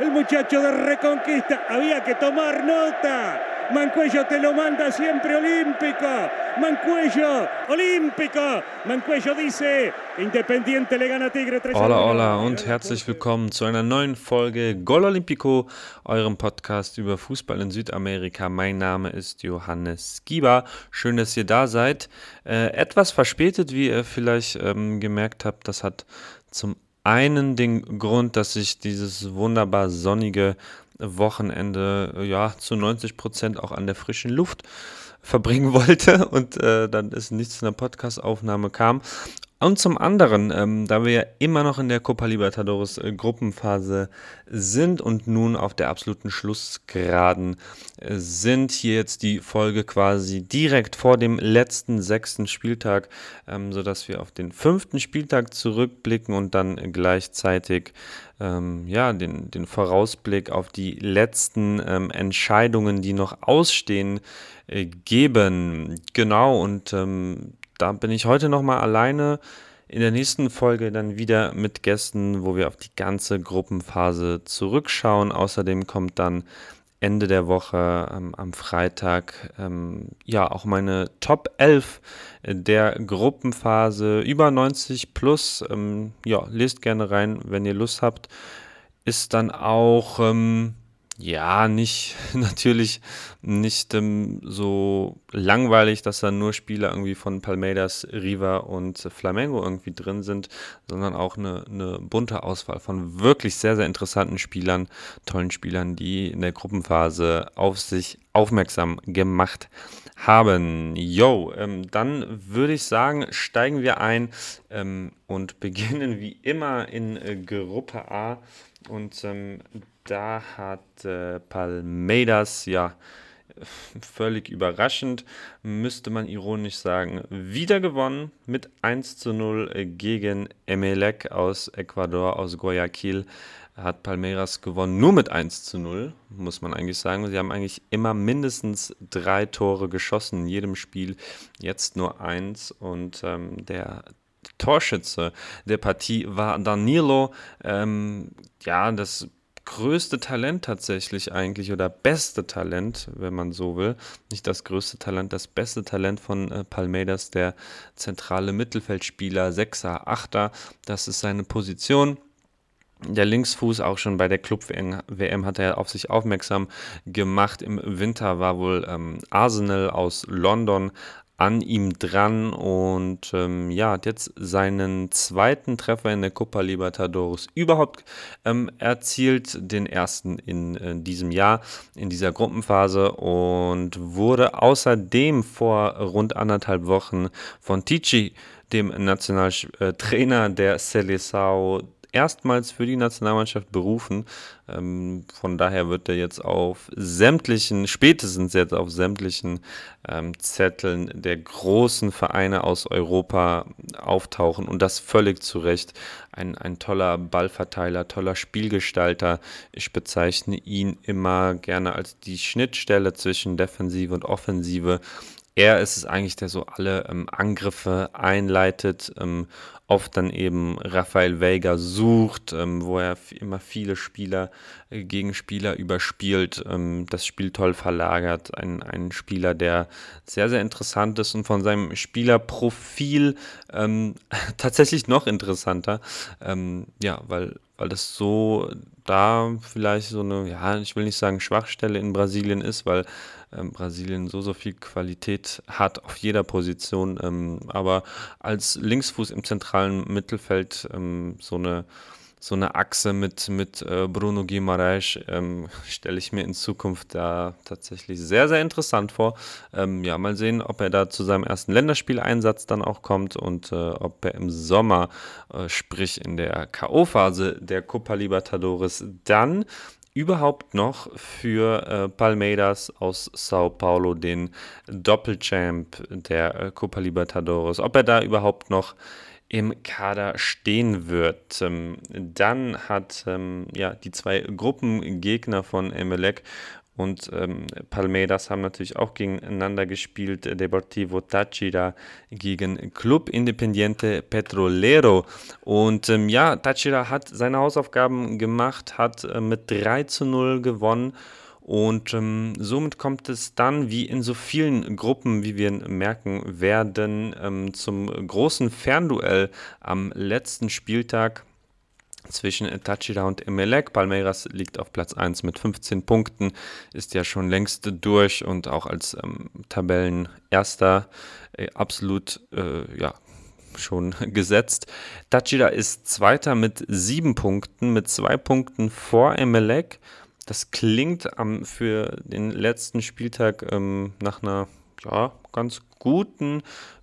el muchacho de Reconquista. Había que tomar nota. Mancuello te lo manda siempre olímpico. Mancuello, olímpico. Mancuello dice, Independiente le gana Tigre 3 Hola, hola und herzlich willkommen zu einer neuen Folge Gol Olympico, eurem Podcast über Fußball in Südamerika. Mein Name ist Johannes Gieber. Schön, dass ihr da seid. Äh, etwas verspätet, wie ihr vielleicht ähm, gemerkt habt, das hat zum einen den Grund, dass ich dieses wunderbar sonnige Wochenende ja zu 90 Prozent auch an der frischen Luft verbringen wollte und äh, dann es nicht zu einer Podcast-Aufnahme kam. Und zum anderen, ähm, da wir ja immer noch in der Copa Libertadores äh, Gruppenphase sind und nun auf der absoluten Schlussgeraden äh, sind, hier jetzt die Folge quasi direkt vor dem letzten sechsten Spieltag, ähm, sodass wir auf den fünften Spieltag zurückblicken und dann gleichzeitig ähm, ja, den, den Vorausblick auf die letzten ähm, Entscheidungen, die noch ausstehen, äh, geben. Genau, und ähm, da bin ich heute nochmal alleine. In der nächsten Folge dann wieder mit Gästen, wo wir auf die ganze Gruppenphase zurückschauen. Außerdem kommt dann Ende der Woche ähm, am Freitag ähm, ja auch meine Top 11 der Gruppenphase über 90 plus. Ähm, ja, lest gerne rein, wenn ihr Lust habt. Ist dann auch ähm, ja, nicht, natürlich nicht ähm, so langweilig, dass da nur Spieler irgendwie von Palmeiras, Riva und Flamengo irgendwie drin sind, sondern auch eine, eine bunte Auswahl von wirklich sehr, sehr interessanten Spielern, tollen Spielern, die in der Gruppenphase auf sich aufmerksam gemacht haben. Yo, ähm, dann würde ich sagen, steigen wir ein ähm, und beginnen wie immer in äh, Gruppe A. Und ähm, da hat äh, Palmeiras ja völlig überraschend, müsste man ironisch sagen, wieder gewonnen mit 1 zu 0 gegen Emelec aus Ecuador, aus Guayaquil. Hat Palmeiras gewonnen, nur mit 1 zu 0, muss man eigentlich sagen. Sie haben eigentlich immer mindestens drei Tore geschossen in jedem Spiel, jetzt nur eins. Und ähm, der Torschütze der Partie war Danilo. Ähm, ja, das größte Talent tatsächlich eigentlich oder beste Talent, wenn man so will. Nicht das größte Talent, das beste Talent von äh, Palmeiras, der zentrale Mittelfeldspieler, Sechser, Achter. Das ist seine Position. Der Linksfuß auch schon bei der Club-WM hat er auf sich aufmerksam gemacht. Im Winter war wohl ähm, Arsenal aus London an ihm dran und ähm, ja, hat jetzt seinen zweiten Treffer in der Copa Libertadores überhaupt ähm, erzielt, den ersten in, in äh, diesem Jahr, in dieser Gruppenphase und wurde außerdem vor rund anderthalb Wochen von Ticci, dem Nationaltrainer der Seleção, erstmals für die Nationalmannschaft berufen. Ähm, von daher wird er jetzt auf sämtlichen, spätestens jetzt auf sämtlichen ähm, Zetteln der großen Vereine aus Europa auftauchen und das völlig zu Recht. Ein, ein toller Ballverteiler, toller Spielgestalter. Ich bezeichne ihn immer gerne als die Schnittstelle zwischen Defensive und Offensive er ist es eigentlich, der so alle ähm, Angriffe einleitet, ähm, oft dann eben Rafael Vega sucht, ähm, wo er immer viele Spieler äh, gegen Spieler überspielt, ähm, das Spiel toll verlagert. Ein, ein Spieler, der sehr, sehr interessant ist und von seinem Spielerprofil ähm, tatsächlich noch interessanter. Ähm, ja, weil, weil das so da vielleicht so eine, ja, ich will nicht sagen Schwachstelle in Brasilien ist, weil ähm, Brasilien so, so viel Qualität hat auf jeder Position. Ähm, aber als Linksfuß im zentralen Mittelfeld ähm, so eine so eine Achse mit, mit äh, Bruno Guimaraes ähm, stelle ich mir in Zukunft da tatsächlich sehr, sehr interessant vor. Ähm, ja, mal sehen, ob er da zu seinem ersten Länderspieleinsatz dann auch kommt und äh, ob er im Sommer, äh, sprich in der K.O.-Phase der Copa Libertadores, dann überhaupt noch für äh, Palmeiras aus Sao Paulo, den Doppelchamp der äh, Copa Libertadores, ob er da überhaupt noch im Kader stehen wird. Ähm, dann hat ähm, ja, die zwei Gruppengegner von Emelec und ähm, Palmeiras haben natürlich auch gegeneinander gespielt. Deportivo Táchira gegen Club Independiente Petrolero. Und ähm, ja, Táchira hat seine Hausaufgaben gemacht, hat äh, mit 3 zu 0 gewonnen. Und ähm, somit kommt es dann, wie in so vielen Gruppen, wie wir merken werden, ähm, zum großen Fernduell am letzten Spieltag zwischen Tachira und Emelec. Palmeiras liegt auf Platz 1 mit 15 Punkten, ist ja schon längst durch und auch als ähm, Tabellenerster äh, absolut äh, ja, schon gesetzt. Tachira ist Zweiter mit 7 Punkten, mit 2 Punkten vor Emelec. Das klingt ähm, für den letzten Spieltag ähm, nach einer ja, ganz guten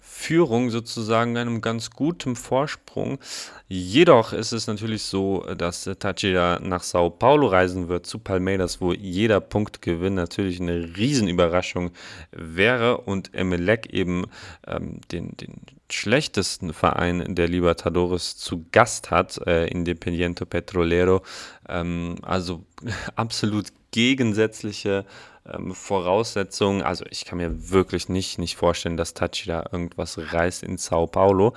Führung sozusagen, einem ganz guten Vorsprung. Jedoch ist es natürlich so, dass Tachida nach Sao Paulo reisen wird, zu Palmeiras, wo jeder Punktgewinn natürlich eine Riesenüberraschung wäre und Emelec eben ähm, den, den schlechtesten Verein der Libertadores zu Gast hat, äh, Independiente Petrolero. Ähm, also absolut gegensätzliche ähm, Voraussetzungen. Also ich kann mir wirklich nicht, nicht vorstellen, dass Tachi da irgendwas reißt in Sao Paulo.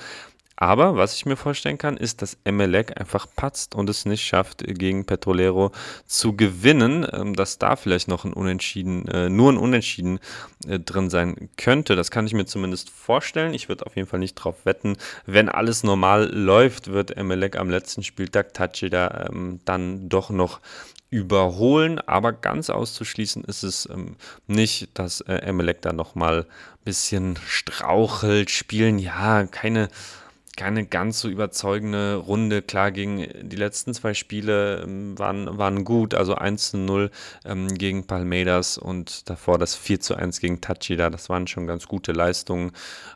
Aber was ich mir vorstellen kann, ist, dass Emelec einfach patzt und es nicht schafft, gegen Petrolero zu gewinnen. Ähm, dass da vielleicht noch ein Unentschieden, äh, nur ein Unentschieden äh, drin sein könnte. Das kann ich mir zumindest vorstellen. Ich würde auf jeden Fall nicht drauf wetten. Wenn alles normal läuft, wird Emelec am letzten Spieltag Tachida ähm, dann doch noch überholen, aber ganz auszuschließen ist es ähm, nicht, dass äh, da nochmal ein bisschen strauchelt, spielen, ja, keine, keine ganz so überzeugende Runde. Klar, gegen die letzten zwei Spiele ähm, waren, waren gut, also 1 zu 0 ähm, gegen Palmeiras und davor das 4 zu 1 gegen Tachida, das waren schon ganz gute Leistungen.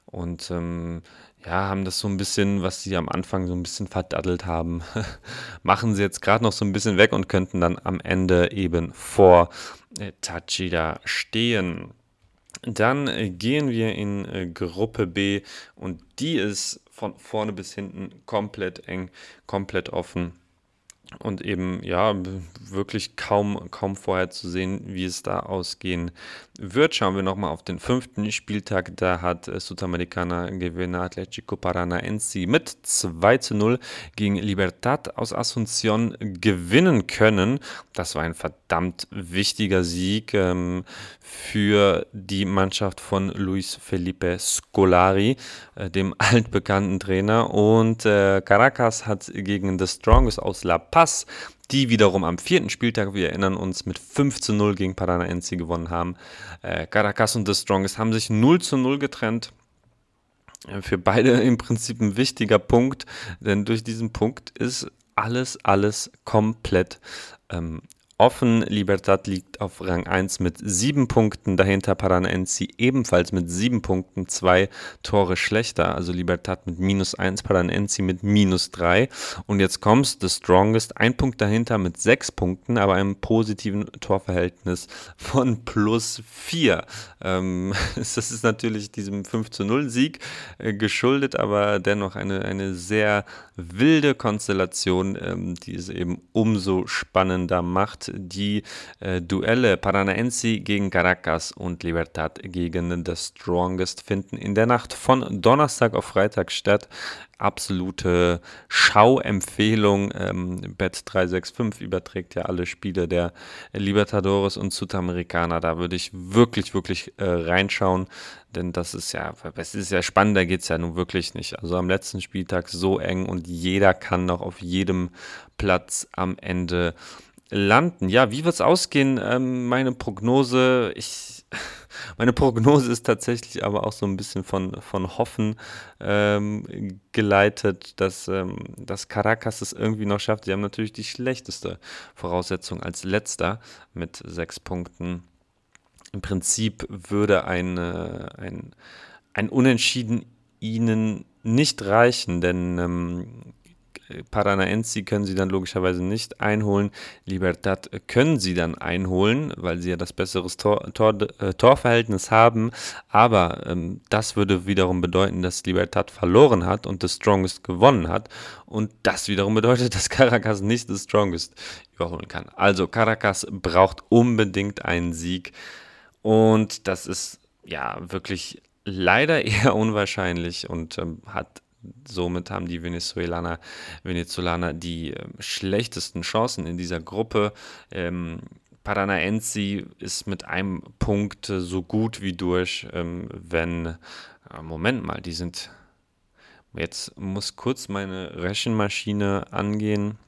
Und ähm, ja, haben das so ein bisschen, was sie am Anfang so ein bisschen verdaddelt haben, machen sie jetzt gerade noch so ein bisschen weg und könnten dann am Ende eben vor äh, Tachida stehen. Dann äh, gehen wir in äh, Gruppe B und die ist von vorne bis hinten komplett eng, komplett offen und eben ja wirklich kaum, kaum vorher zu sehen, wie es da ausgehen wird. Schauen wir nochmal auf den fünften Spieltag. Da hat äh, Sudamericana Gewinner Atletico Paranaense mit 2 zu 0 gegen Libertad aus Asunción gewinnen können. Das war ein verdammt wichtiger Sieg ähm, für die Mannschaft von Luis Felipe Scolari, äh, dem altbekannten Trainer. Und äh, Caracas hat gegen The Strongest aus La Paz die wiederum am vierten Spieltag, wir erinnern uns, mit 5 zu 0 gegen Paranaense gewonnen haben. Äh, Caracas und The Strongest haben sich 0 zu 0 getrennt. Äh, für beide im Prinzip ein wichtiger Punkt, denn durch diesen Punkt ist alles, alles komplett ähm, offen. Libertad liegt auf Rang 1 mit 7 Punkten, dahinter Paranaense ebenfalls mit 7 Punkten, zwei Tore schlechter. Also Libertad mit minus 1, Paranaense mit minus 3. Und jetzt kommst The Strongest, ein Punkt dahinter mit 6 Punkten, aber einem positiven Torverhältnis von plus 4. Ähm, das ist natürlich diesem 5 zu 0 Sieg äh, geschuldet, aber dennoch eine, eine sehr wilde Konstellation, ähm, die es eben umso spannender macht die äh, Duelle Paranaense gegen Caracas und Libertad gegen The Strongest finden in der Nacht von Donnerstag auf Freitag statt. Absolute Schauempfehlung. Ähm, Bet365 überträgt ja alle Spiele der Libertadores und Südamerikaner. Da würde ich wirklich, wirklich äh, reinschauen, denn das ist ja, es ist ja spannend, da geht es ja nun wirklich nicht. Also am letzten Spieltag so eng und jeder kann noch auf jedem Platz am Ende landen. Ja, wie wird es ausgehen? Ähm, meine Prognose, ich, meine Prognose ist tatsächlich aber auch so ein bisschen von, von Hoffen ähm, geleitet, dass, ähm, dass Caracas es irgendwie noch schafft. Sie haben natürlich die schlechteste Voraussetzung als letzter mit sechs Punkten. Im Prinzip würde ein, ein, ein Unentschieden ihnen nicht reichen, denn Paranaense können sie dann logischerweise nicht einholen. Libertad können sie dann einholen, weil sie ja das bessere Tor, Tor, äh, Torverhältnis haben. Aber ähm, das würde wiederum bedeuten, dass Libertad verloren hat und The Strongest gewonnen hat. Und das wiederum bedeutet, dass Caracas nicht The Strongest überholen kann. Also Caracas braucht unbedingt einen Sieg. Und das ist ja wirklich leider eher unwahrscheinlich und ähm, hat somit haben die Venezuelaner, Venezolaner die äh, schlechtesten Chancen in dieser Gruppe. Ähm, Paranaense ist mit einem Punkt so gut wie durch, ähm, wenn, äh, Moment mal, die sind, jetzt muss kurz meine Rechenmaschine angehen,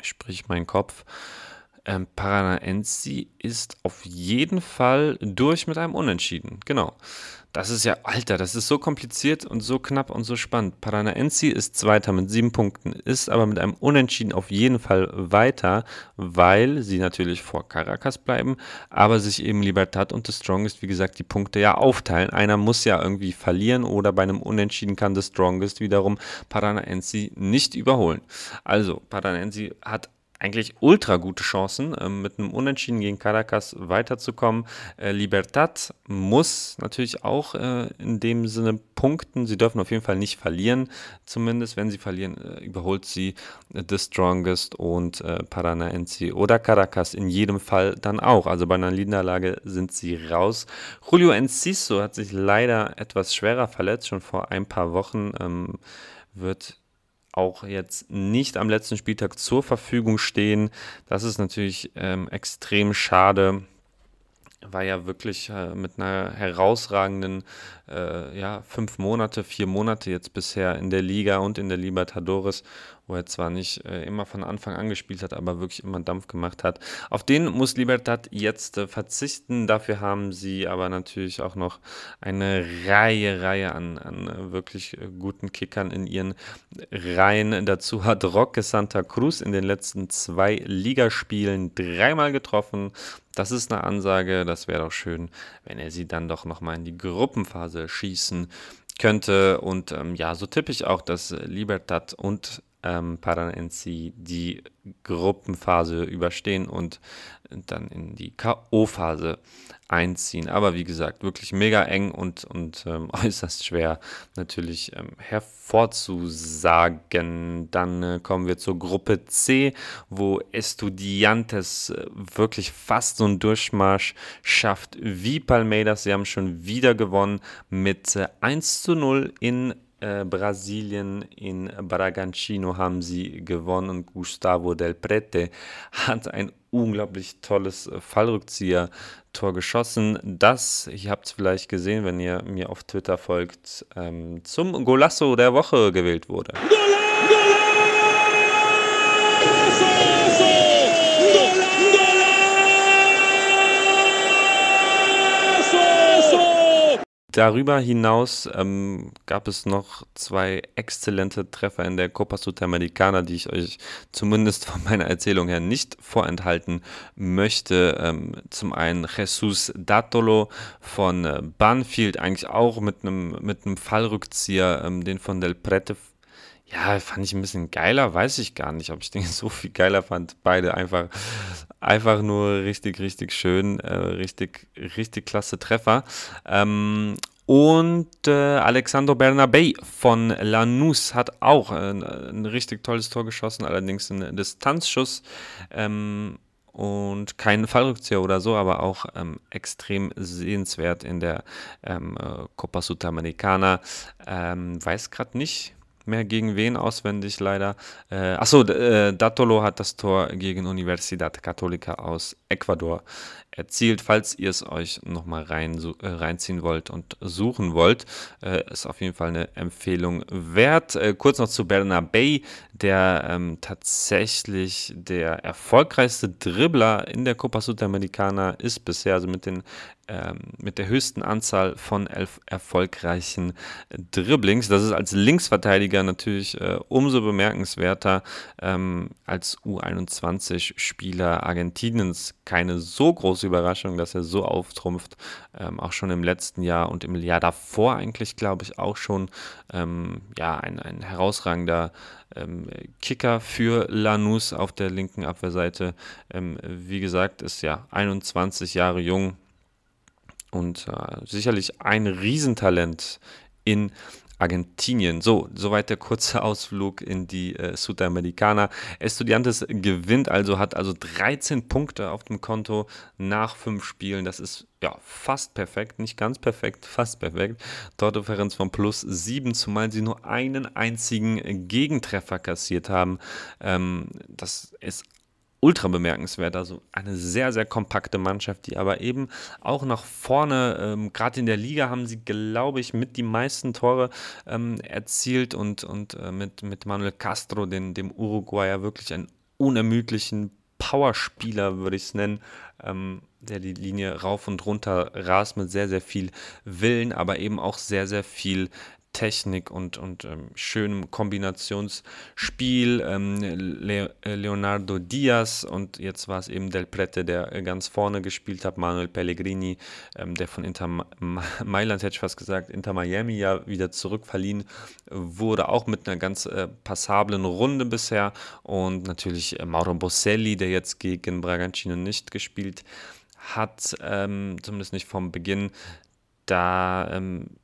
sprich mein Kopf. Ähm, Paranaense ist auf jeden Fall durch mit einem Unentschieden. Genau. Das ist ja, Alter, das ist so kompliziert und so knapp und so spannend. Paranaense ist Zweiter mit sieben Punkten, ist aber mit einem Unentschieden auf jeden Fall weiter, weil sie natürlich vor Caracas bleiben, aber sich eben Libertad und The Strongest, wie gesagt, die Punkte ja aufteilen. Einer muss ja irgendwie verlieren oder bei einem Unentschieden kann The Strongest wiederum Paranaense nicht überholen. Also, Paranaense hat eigentlich ultra gute Chancen, äh, mit einem Unentschieden gegen Caracas weiterzukommen. Äh, Libertad muss natürlich auch äh, in dem Sinne punkten. Sie dürfen auf jeden Fall nicht verlieren. Zumindest wenn sie verlieren, äh, überholt sie The Strongest und Paranaense oder Caracas in jedem Fall dann auch. Also bei einer Niederlage sind sie raus. Julio Enciso hat sich leider etwas schwerer verletzt, schon vor ein paar Wochen. Ähm, wird auch jetzt nicht am letzten Spieltag zur Verfügung stehen. Das ist natürlich ähm, extrem schade. War ja wirklich äh, mit einer herausragenden, äh, ja, fünf Monate, vier Monate jetzt bisher in der Liga und in der Libertadores wo er zwar nicht äh, immer von Anfang an gespielt hat, aber wirklich immer Dampf gemacht hat. Auf den muss Libertad jetzt äh, verzichten. Dafür haben sie aber natürlich auch noch eine Reihe, Reihe an, an äh, wirklich äh, guten Kickern in ihren Reihen. Dazu hat Roque Santa Cruz in den letzten zwei Ligaspielen dreimal getroffen. Das ist eine Ansage. Das wäre doch schön, wenn er sie dann doch nochmal in die Gruppenphase schießen könnte. Und ähm, ja, so tippe ich auch, dass Libertad und ähm, Paranaense die Gruppenphase überstehen und dann in die K.O.-Phase einziehen. Aber wie gesagt, wirklich mega eng und, und ähm, äußerst schwer natürlich ähm, hervorzusagen. Dann äh, kommen wir zur Gruppe C, wo Estudiantes äh, wirklich fast so einen Durchmarsch schafft wie Palmeiras. Sie haben schon wieder gewonnen mit äh, 1 zu 0 in äh, Brasilien in Bragantino haben sie gewonnen und Gustavo Del Prete hat ein unglaublich tolles äh, Fallrückzieher-Tor geschossen, das, ihr habt es vielleicht gesehen, wenn ihr mir auf Twitter folgt, ähm, zum Golasso der Woche gewählt wurde. Darüber hinaus ähm, gab es noch zwei exzellente Treffer in der Copa Sudamericana, die ich euch zumindest von meiner Erzählung her nicht vorenthalten möchte. Ähm, zum einen Jesus Datolo von äh, Banfield, eigentlich auch mit einem mit Fallrückzieher, ähm, den von Del Prete ja, fand ich ein bisschen geiler, weiß ich gar nicht, ob ich den so viel geiler fand. Beide einfach, einfach nur richtig, richtig schön, äh, richtig, richtig klasse Treffer. Ähm, und äh, Alexandro Bernabei von Lanús hat auch äh, ein richtig tolles Tor geschossen, allerdings ein Distanzschuss. Ähm, und kein Fallrückzieher oder so, aber auch ähm, extrem sehenswert in der ähm, äh, Copa Sudamericana. Ähm, weiß gerade nicht, mehr gegen wen auswendig leider. Äh, achso, äh, Datolo hat das Tor gegen Universidad Católica aus Ecuador erzielt. Falls ihr es euch nochmal rein, äh, reinziehen wollt und suchen wollt, äh, ist auf jeden Fall eine Empfehlung wert. Äh, kurz noch zu Bernabei, der ähm, tatsächlich der erfolgreichste Dribbler in der Copa Sudamericana ist bisher, also mit den ähm, mit der höchsten Anzahl von elf erfolgreichen Dribblings. Das ist als Linksverteidiger natürlich äh, umso bemerkenswerter ähm, als U21-Spieler Argentiniens. Keine so große Überraschung, dass er so auftrumpft. Ähm, auch schon im letzten Jahr und im Jahr davor eigentlich, glaube ich, auch schon ähm, ja, ein, ein herausragender ähm, Kicker für Lanús auf der linken Abwehrseite. Ähm, wie gesagt, ist ja 21 Jahre jung und äh, sicherlich ein Riesentalent in Argentinien. So, soweit der kurze Ausflug in die äh, Sudamericana. Estudiantes gewinnt also, hat also 13 Punkte auf dem Konto nach fünf Spielen. Das ist ja fast perfekt, nicht ganz perfekt, fast perfekt. Tordifferenz von plus 7, zumal sie nur einen einzigen Gegentreffer kassiert haben. Ähm, das ist ultra bemerkenswert. Also eine sehr, sehr kompakte Mannschaft, die aber eben auch nach vorne, ähm, gerade in der Liga haben sie, glaube ich, mit die meisten Tore ähm, erzielt und, und äh, mit, mit Manuel Castro, den, dem Uruguayer, wirklich einen unermüdlichen Powerspieler, würde ich es nennen, ähm, der die Linie rauf und runter rast mit sehr, sehr viel Willen, aber eben auch sehr, sehr viel Technik und, und ähm, schönem Kombinationsspiel. Ähm, Le äh, Leonardo Diaz und jetzt war es eben Del Prete, der äh, ganz vorne gespielt hat, Manuel Pellegrini, ähm, der von Inter Mailand, hätte ich fast gesagt, Inter Miami ja wieder zurückverliehen wurde, auch mit einer ganz äh, passablen Runde bisher und natürlich äh, Mauro Bosselli, der jetzt gegen Bragantino nicht gespielt hat, ähm, zumindest nicht vom Beginn. Da ähm, äh,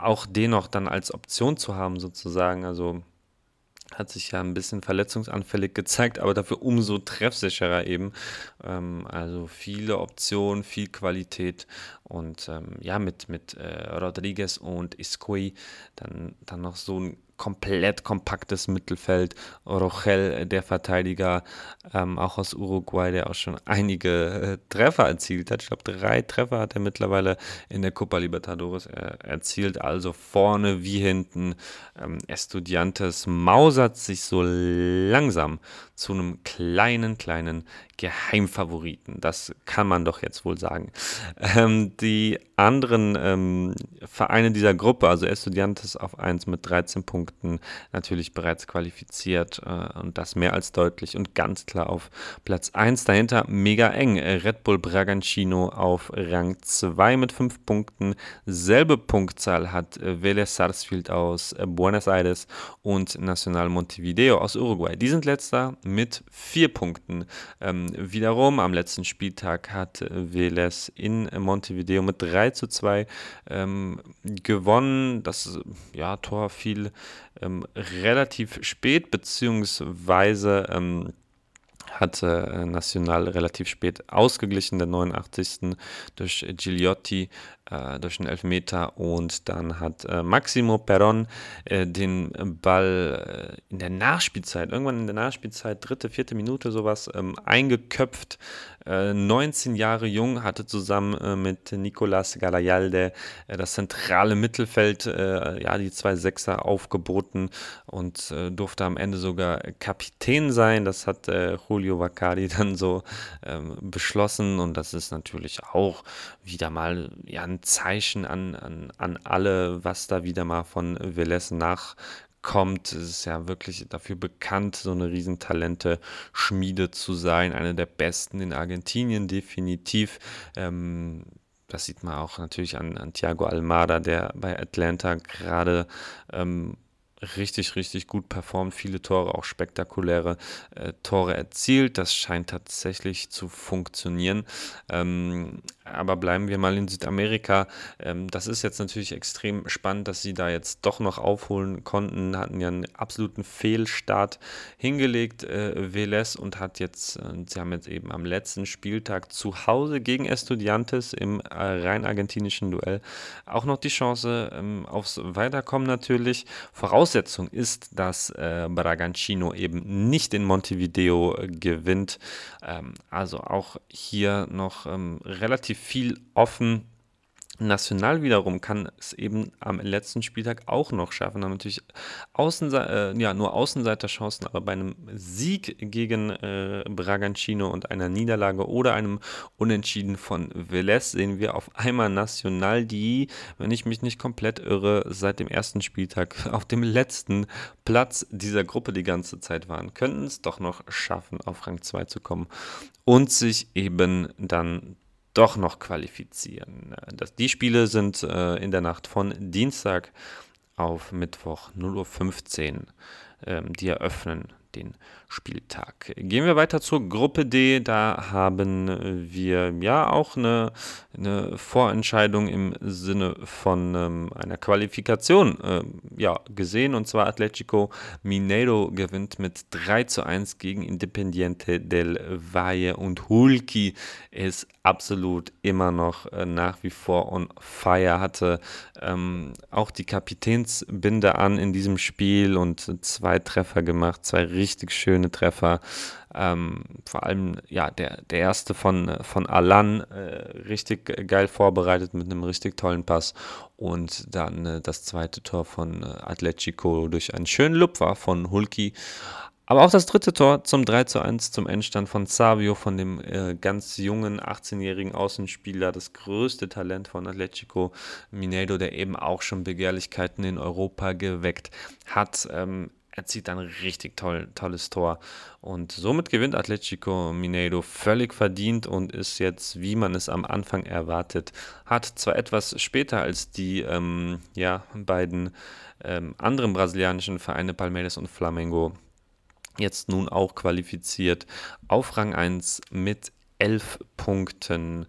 auch den noch dann als Option zu haben, sozusagen. Also hat sich ja ein bisschen verletzungsanfällig gezeigt, aber dafür umso treffsicherer eben. Ähm, also viele Optionen, viel Qualität und ähm, ja, mit, mit äh, Rodriguez und Iscui dann, dann noch so ein komplett kompaktes Mittelfeld. Rochel, äh, der Verteidiger, ähm, auch aus Uruguay, der auch schon einige äh, Treffer erzielt hat. Ich glaube, drei Treffer hat er mittlerweile in der Copa Libertadores äh, erzielt. Also vorne wie hinten. Ähm, Estudiantes mausert sich so langsam zu einem kleinen, kleinen Geheimfavoriten. Das kann man doch jetzt wohl sagen. Ähm, die anderen ähm, Vereine dieser Gruppe, also Estudiantes auf 1 mit 13 Punkten, natürlich bereits qualifiziert äh, und das mehr als deutlich und ganz klar auf Platz 1. Dahinter mega eng. Red Bull Bragantino auf Rang 2 mit 5 Punkten. Selbe Punktzahl hat Vélez Sarsfield aus Buenos Aires und Nacional Montevideo aus Uruguay. Die sind letzter mit 4 Punkten. Ähm, wiederum am letzten Spieltag hat Vélez in Montevideo mit 3 zu 2 ähm, gewonnen. Das ja, Tor fiel ähm, relativ spät, beziehungsweise ähm, hatte äh, National relativ spät ausgeglichen, der 89. durch Gigliotti durch einen Elfmeter und dann hat äh, Maximo Perron äh, den Ball äh, in der Nachspielzeit, irgendwann in der Nachspielzeit, dritte, vierte Minute sowas, ähm, eingeköpft. 19 äh, Jahre jung, hatte zusammen äh, mit Nicolas Galayalde das zentrale Mittelfeld, ja, die zwei Sechser aufgeboten und durfte am Ende sogar Kapitän sein. Das hat Julio Vacari dann so ähm, beschlossen und das ist natürlich auch wieder mal ja, ein Zeichen an, an, an alle, was da wieder mal von Velez nachkommt. Es ist ja wirklich dafür bekannt, so eine Riesentalente-Schmiede zu sein. Eine der besten in Argentinien, definitiv. Ähm, das sieht man auch natürlich an, an Thiago Almada, der bei Atlanta gerade ähm, richtig, richtig gut performt, viele Tore, auch spektakuläre äh, Tore erzielt. Das scheint tatsächlich zu funktionieren. Ähm, aber bleiben wir mal in Südamerika. Ähm, das ist jetzt natürlich extrem spannend, dass sie da jetzt doch noch aufholen konnten. Hatten ja einen absoluten Fehlstart hingelegt, äh, Velez, und hat jetzt, äh, sie haben jetzt eben am letzten Spieltag zu Hause gegen Estudiantes im äh, rein argentinischen Duell auch noch die Chance ähm, aufs Weiterkommen natürlich. Voraussetzung ist, dass Bragantino eben nicht in Montevideo gewinnt. Ähm, also auch hier noch relativ viel offen. National wiederum kann es eben am letzten Spieltag auch noch schaffen. Haben natürlich Außense äh, ja, nur Außenseiterchancen, aber bei einem Sieg gegen äh, Bragantino und einer Niederlage oder einem Unentschieden von Velez sehen wir auf einmal National, die, wenn ich mich nicht komplett irre, seit dem ersten Spieltag auf dem letzten Platz dieser Gruppe die ganze Zeit waren, könnten es doch noch schaffen, auf Rang 2 zu kommen und sich eben dann doch noch qualifizieren. Das, die Spiele sind äh, in der Nacht von Dienstag auf Mittwoch 0.15 Uhr, ähm, die eröffnen den Spieltag. Gehen wir weiter zur Gruppe D. Da haben wir ja auch eine, eine Vorentscheidung im Sinne von ähm, einer Qualifikation äh, ja, gesehen. Und zwar Atletico Mineiro gewinnt mit 3 zu 1 gegen Independiente del Valle. Und Hulki ist absolut immer noch äh, nach wie vor on fire. Hatte ähm, auch die Kapitänsbinde an in diesem Spiel und zwei Treffer gemacht, zwei richtig schöne Treffer. Ähm, vor allem ja der, der erste von, von Alan äh, richtig geil vorbereitet mit einem richtig tollen Pass und dann äh, das zweite Tor von äh, Atletico durch einen schönen Lupfer von Hulki. Aber auch das dritte Tor zum 3 zu 1 zum Endstand von Savio, von dem äh, ganz jungen 18-jährigen Außenspieler, das größte Talent von Atletico Mineiro, der eben auch schon Begehrlichkeiten in Europa geweckt hat. Ähm, er zieht ein richtig toll, tolles Tor. Und somit gewinnt Atletico Mineiro völlig verdient und ist jetzt, wie man es am Anfang erwartet, hat zwar etwas später als die ähm, ja, beiden ähm, anderen brasilianischen Vereine Palmeiras und Flamengo jetzt nun auch qualifiziert auf Rang 1 mit 11 Punkten.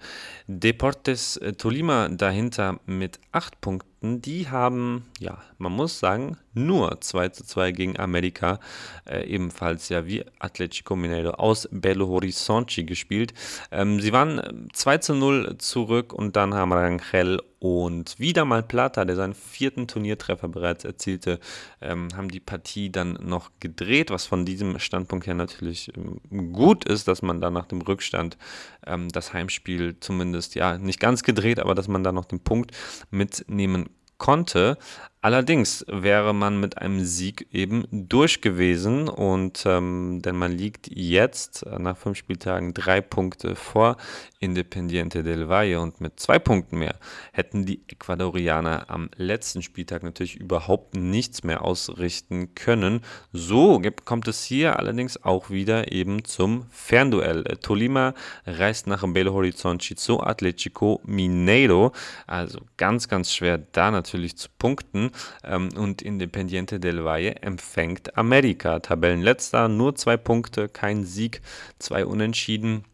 Deportes Tolima dahinter mit 8 Punkten. Die haben, ja, man muss sagen, nur 2 zu 2 gegen Amerika, äh, ebenfalls ja wie Atletico Mineiro aus Belo Horizonte gespielt. Ähm, sie waren 2 zu 0 zurück und dann haben Rangel und wieder mal Plata, der seinen vierten Turniertreffer bereits erzielte, ähm, haben die Partie dann noch gedreht, was von diesem Standpunkt her natürlich ähm, gut ist, dass man da nach dem Rückstand ähm, das Heimspiel zumindest, ja, nicht ganz gedreht, aber dass man da noch den Punkt mitnehmen konnte. Allerdings wäre man mit einem Sieg eben durch gewesen und ähm, denn man liegt jetzt nach fünf Spieltagen drei Punkte vor Independiente del Valle und mit zwei Punkten mehr hätten die Ecuadorianer am letzten Spieltag natürlich überhaupt nichts mehr ausrichten können. So kommt es hier allerdings auch wieder eben zum Fernduell. Tolima reist nach Belo Horizonte zu Atletico Mineiro, also ganz, ganz schwer da natürlich zu punkten ähm, und Independiente del Valle empfängt Amerika. Tabellenletzter, nur zwei Punkte, kein Sieg, zwei Unentschieden.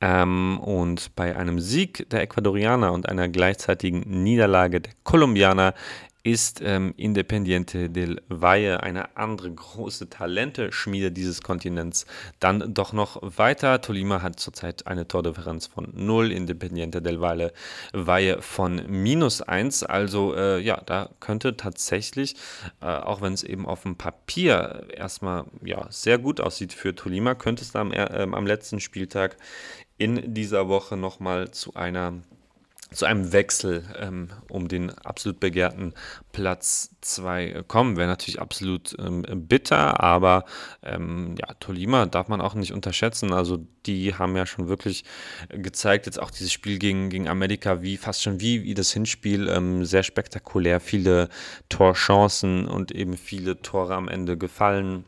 Ähm, und bei einem Sieg der Ecuadorianer und einer gleichzeitigen Niederlage der Kolumbianer ist ähm, Independiente del Valle eine andere große Talente-Schmiede dieses Kontinents dann doch noch weiter. Tolima hat zurzeit eine Tordifferenz von 0, Independiente del Valle, Valle von minus 1. Also äh, ja, da könnte tatsächlich, äh, auch wenn es eben auf dem Papier erstmal ja, sehr gut aussieht für Tolima, könnte es am, äh, am letzten Spieltag in dieser Woche nochmal zu einer zu einem Wechsel ähm, um den absolut begehrten Platz 2 kommen. Wäre natürlich absolut ähm, bitter, aber ähm, ja, Tolima darf man auch nicht unterschätzen. Also die haben ja schon wirklich gezeigt, jetzt auch dieses Spiel gegen, gegen Amerika, wie fast schon wie, wie das Hinspiel, ähm, sehr spektakulär, viele Torchancen und eben viele Tore am Ende gefallen.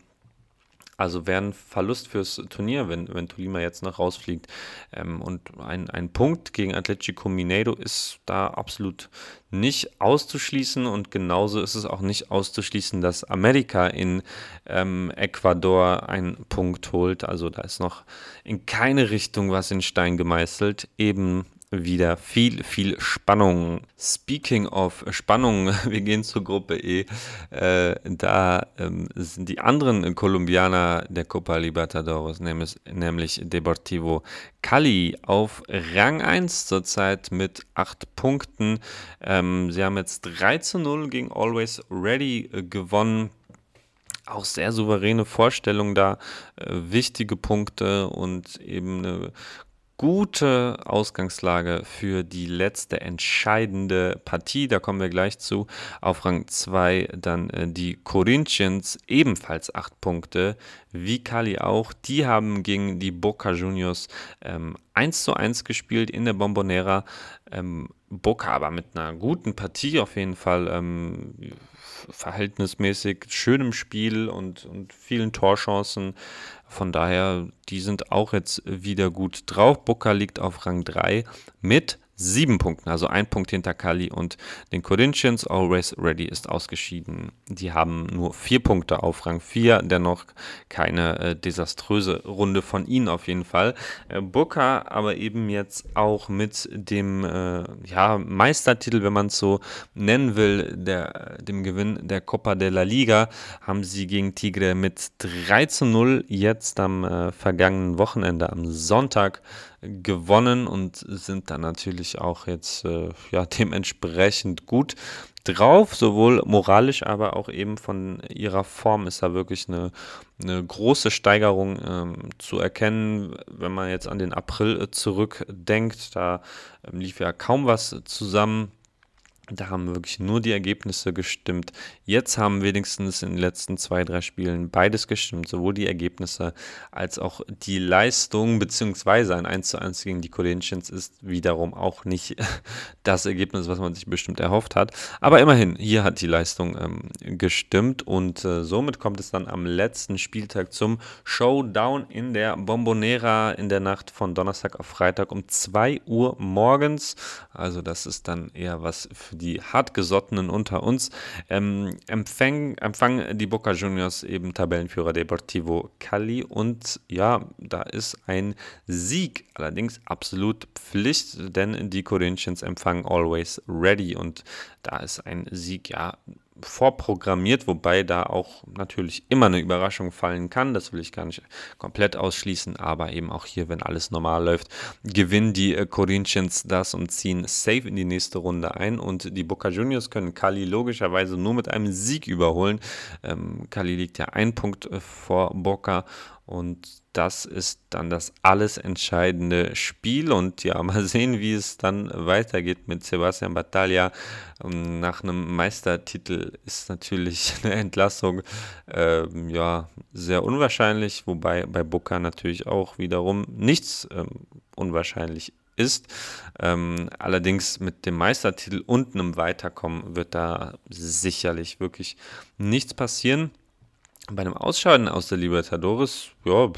Also wäre ein Verlust fürs Turnier, wenn, wenn Tolima jetzt noch rausfliegt. Ähm, und ein, ein Punkt gegen Atletico Mineiro ist da absolut nicht auszuschließen. Und genauso ist es auch nicht auszuschließen, dass Amerika in ähm, Ecuador einen Punkt holt. Also da ist noch in keine Richtung was in Stein gemeißelt. Eben wieder viel, viel Spannung. Speaking of Spannung, wir gehen zur Gruppe E. Äh, da ähm, sind die anderen Kolumbianer der Copa Libertadores, nämlich, nämlich Deportivo Cali, auf Rang 1 zurzeit mit 8 Punkten. Ähm, sie haben jetzt 3 zu 0 gegen Always Ready äh, gewonnen auch sehr souveräne Vorstellung da, äh, wichtige Punkte und eben eine gute Ausgangslage für die letzte entscheidende Partie. Da kommen wir gleich zu. Auf Rang 2 dann äh, die Corinthians, ebenfalls 8 Punkte, wie Kali auch. Die haben gegen die Boca Juniors ähm, 1 zu 1 gespielt in der Bombonera. Ähm, Boca aber mit einer guten Partie auf jeden Fall. Ähm, verhältnismäßig schönem Spiel und, und vielen Torchancen. Von daher, die sind auch jetzt wieder gut drauf. Boca liegt auf Rang 3 mit sieben Punkten, also ein Punkt hinter Kali und den Corinthians. Always Ready ist ausgeschieden. Die haben nur vier Punkte auf Rang 4, dennoch keine äh, desaströse Runde von ihnen auf jeden Fall. Äh, Boca aber eben jetzt auch mit dem äh, ja, Meistertitel, wenn man es so nennen will, der, dem Gewinn der Copa de la Liga, haben sie gegen Tigre mit 3 zu 0 jetzt am äh, vergangenen Wochenende, am Sonntag, gewonnen und sind dann natürlich auch jetzt äh, ja, dementsprechend gut drauf, sowohl moralisch, aber auch eben von ihrer Form ist da wirklich eine, eine große Steigerung ähm, zu erkennen. Wenn man jetzt an den April äh, zurückdenkt, da ähm, lief ja kaum was zusammen da haben wirklich nur die Ergebnisse gestimmt. Jetzt haben wenigstens in den letzten zwei, drei Spielen beides gestimmt, sowohl die Ergebnisse als auch die Leistung, beziehungsweise ein 1 zu 1 gegen die Corinthians ist wiederum auch nicht das Ergebnis, was man sich bestimmt erhofft hat. Aber immerhin, hier hat die Leistung ähm, gestimmt und äh, somit kommt es dann am letzten Spieltag zum Showdown in der Bombonera in der Nacht von Donnerstag auf Freitag um 2 Uhr morgens. Also das ist dann eher was für die die hartgesottenen unter uns, ähm, empfang, empfangen die Boca Juniors eben Tabellenführer Deportivo Cali. Und ja, da ist ein Sieg allerdings absolut Pflicht, denn die Corinthians empfangen Always Ready. Und da ist ein Sieg ja vorprogrammiert, wobei da auch natürlich immer eine Überraschung fallen kann. Das will ich gar nicht komplett ausschließen, aber eben auch hier, wenn alles normal läuft, gewinnen die äh, Corinthians das und ziehen safe in die nächste Runde ein und die Boca Juniors können Kali logischerweise nur mit einem Sieg überholen. Ähm, Kali liegt ja ein Punkt äh, vor Boca und das ist dann das alles entscheidende Spiel. Und ja, mal sehen, wie es dann weitergeht mit Sebastian Battaglia. Ähm, nach einem Meistertitel ist natürlich eine Entlassung äh, ja, sehr unwahrscheinlich, wobei bei Booker natürlich auch wiederum nichts ähm, unwahrscheinlich ist. Ähm, allerdings mit dem Meistertitel und einem Weiterkommen wird da sicherlich wirklich nichts passieren. Bei einem Ausscheiden aus der Libertadores, ja,